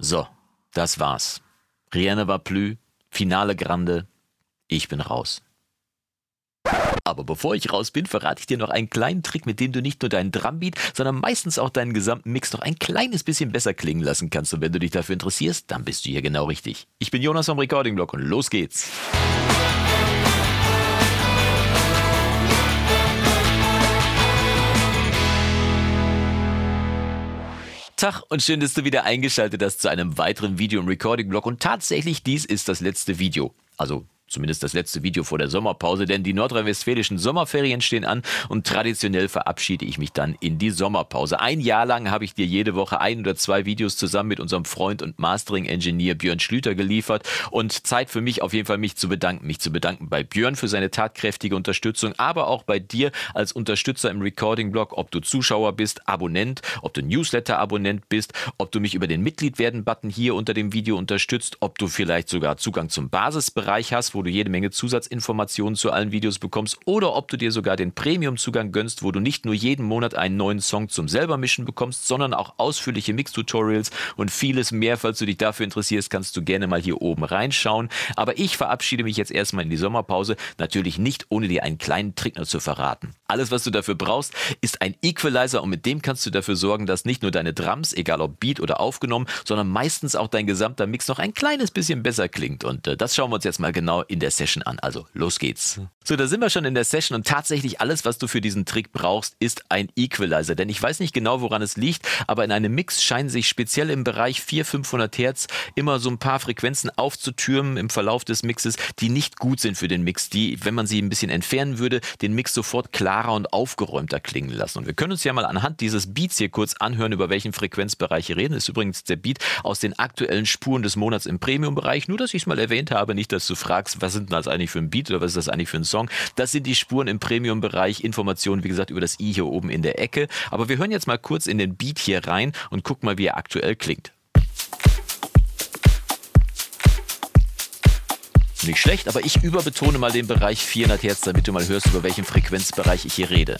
So, das war's. Rien ne va Finale Grande, ich bin raus. Aber bevor ich raus bin, verrate ich dir noch einen kleinen Trick, mit dem du nicht nur deinen Drumbeat, sondern meistens auch deinen gesamten Mix noch ein kleines bisschen besser klingen lassen kannst. Und wenn du dich dafür interessierst, dann bist du hier genau richtig. Ich bin Jonas vom Recording Blog und los geht's. Tag und schön, dass du wieder eingeschaltet hast zu einem weiteren Video im Recording-Blog. Und tatsächlich, dies ist das letzte Video. Also Zumindest das letzte Video vor der Sommerpause, denn die nordrhein-westfälischen Sommerferien stehen an und traditionell verabschiede ich mich dann in die Sommerpause. Ein Jahr lang habe ich dir jede Woche ein oder zwei Videos zusammen mit unserem Freund und Mastering-Engineer Björn Schlüter geliefert und Zeit für mich auf jeden Fall mich zu bedanken. Mich zu bedanken bei Björn für seine tatkräftige Unterstützung, aber auch bei dir als Unterstützer im Recording-Blog, ob du Zuschauer bist, Abonnent, ob du Newsletter-Abonnent bist, ob du mich über den Mitglied werden-Button hier unter dem Video unterstützt, ob du vielleicht sogar Zugang zum Basisbereich hast, wo du jede Menge Zusatzinformationen zu allen Videos bekommst oder ob du dir sogar den Premium-Zugang gönnst, wo du nicht nur jeden Monat einen neuen Song zum selber mischen bekommst, sondern auch ausführliche Mix-Tutorials und vieles mehr. Falls du dich dafür interessierst, kannst du gerne mal hier oben reinschauen. Aber ich verabschiede mich jetzt erstmal in die Sommerpause, natürlich nicht ohne dir einen kleinen Trick noch zu verraten. Alles, was du dafür brauchst, ist ein Equalizer und mit dem kannst du dafür sorgen, dass nicht nur deine Drums, egal ob Beat oder aufgenommen, sondern meistens auch dein gesamter Mix noch ein kleines bisschen besser klingt. Und äh, das schauen wir uns jetzt mal genau in der Session an. Also los geht's. So, da sind wir schon in der Session und tatsächlich alles, was du für diesen Trick brauchst, ist ein Equalizer. Denn ich weiß nicht genau, woran es liegt, aber in einem Mix scheinen sich speziell im Bereich 400, 500 Hertz immer so ein paar Frequenzen aufzutürmen im Verlauf des Mixes, die nicht gut sind für den Mix, die, wenn man sie ein bisschen entfernen würde, den Mix sofort klarer und aufgeräumter klingen lassen. Und wir können uns ja mal anhand dieses Beats hier kurz anhören, über welchen Frequenzbereich wir reden. Das ist übrigens der Beat aus den aktuellen Spuren des Monats im Premium-Bereich. Nur, dass ich es mal erwähnt habe, nicht, dass du fragst, was sind das eigentlich für ein Beat oder was ist das eigentlich für ein Song? Das sind die Spuren im Premium-Bereich. Informationen, wie gesagt, über das i hier oben in der Ecke. Aber wir hören jetzt mal kurz in den Beat hier rein und gucken mal, wie er aktuell klingt. Nicht schlecht, aber ich überbetone mal den Bereich 400 Hertz, damit du mal hörst, über welchen Frequenzbereich ich hier rede.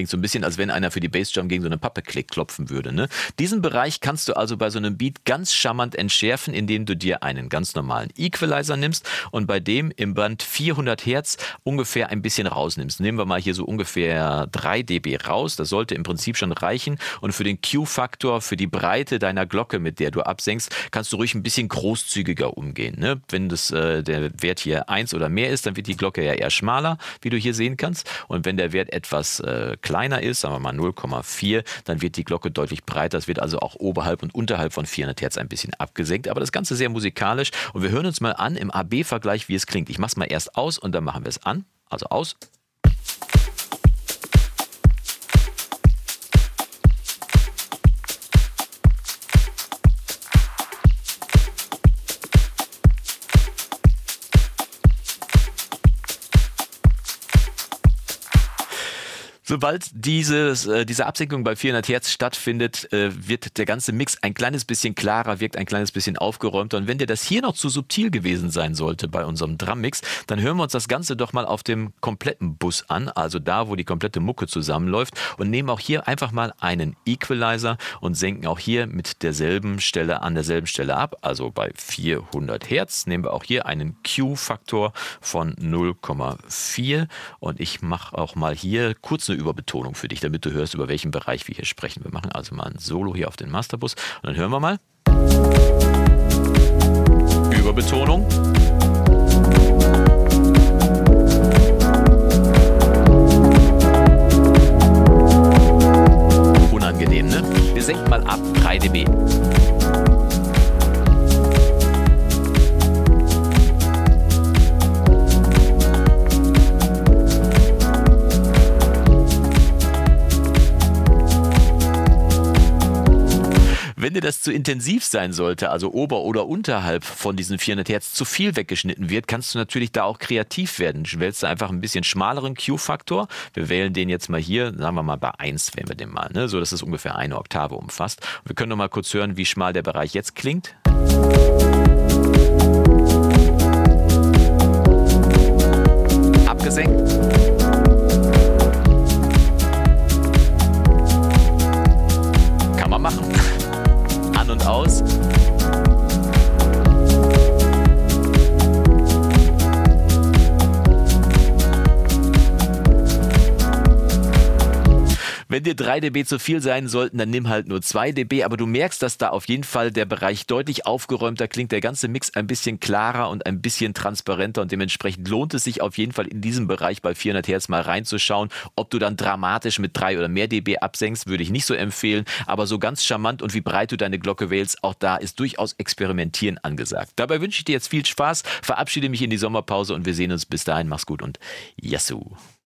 Klingt so ein bisschen, als wenn einer für die Bassdrum gegen so eine Pappe klopfen würde. Ne? Diesen Bereich kannst du also bei so einem Beat ganz charmant entschärfen, indem du dir einen ganz normalen Equalizer nimmst und bei dem im Band 400 Hertz ungefähr ein bisschen rausnimmst. Nehmen wir mal hier so ungefähr 3 dB raus. Das sollte im Prinzip schon reichen. Und für den Q-Faktor, für die Breite deiner Glocke, mit der du absenkst, kannst du ruhig ein bisschen großzügiger umgehen. Ne? Wenn das, äh, der Wert hier 1 oder mehr ist, dann wird die Glocke ja eher schmaler, wie du hier sehen kannst. Und wenn der Wert etwas äh, kleiner ist, sagen wir mal 0,4, dann wird die Glocke deutlich breiter. Es wird also auch oberhalb und unterhalb von 400 Hertz ein bisschen abgesenkt. Aber das Ganze sehr musikalisch. Und wir hören uns mal an im AB-Vergleich, wie es klingt. Ich mache es mal erst aus und dann machen wir es an. Also aus. Sobald dieses, äh, diese Absenkung bei 400 Hertz stattfindet, äh, wird der ganze Mix ein kleines bisschen klarer, wirkt ein kleines bisschen aufgeräumter. Und wenn dir das hier noch zu subtil gewesen sein sollte bei unserem Drummix, dann hören wir uns das Ganze doch mal auf dem kompletten Bus an, also da, wo die komplette Mucke zusammenläuft und nehmen auch hier einfach mal einen Equalizer und senken auch hier mit derselben Stelle an derselben Stelle ab, also bei 400 Hertz nehmen wir auch hier einen Q-Faktor von 0,4 und ich mache auch mal hier kurz eine Überbetonung für dich, damit du hörst, über welchen Bereich wir hier sprechen. Wir machen also mal ein Solo hier auf den Masterbus und dann hören wir mal. Überbetonung. Unangenehm, ne? Wir senken mal ab 3 dB. Dir das zu intensiv sein sollte, also ober- oder unterhalb von diesen 400 Hertz zu viel weggeschnitten wird, kannst du natürlich da auch kreativ werden. Du wählst einfach ein bisschen schmaleren Q-Faktor. Wir wählen den jetzt mal hier, sagen wir mal bei 1 wählen wir den mal, ne? so dass es ungefähr eine Oktave umfasst. wir können noch mal kurz hören, wie schmal der Bereich jetzt klingt. Abgesenkt. Wenn dir 3 dB zu viel sein sollten, dann nimm halt nur 2 dB, aber du merkst, dass da auf jeden Fall der Bereich deutlich aufgeräumter klingt, der ganze Mix ein bisschen klarer und ein bisschen transparenter und dementsprechend lohnt es sich auf jeden Fall in diesem Bereich bei 400 Hertz mal reinzuschauen. Ob du dann dramatisch mit 3 oder mehr dB absenkst, würde ich nicht so empfehlen, aber so ganz charmant und wie breit du deine Glocke wählst, auch da ist durchaus Experimentieren angesagt. Dabei wünsche ich dir jetzt viel Spaß, verabschiede mich in die Sommerpause und wir sehen uns bis dahin. Mach's gut und Yassou!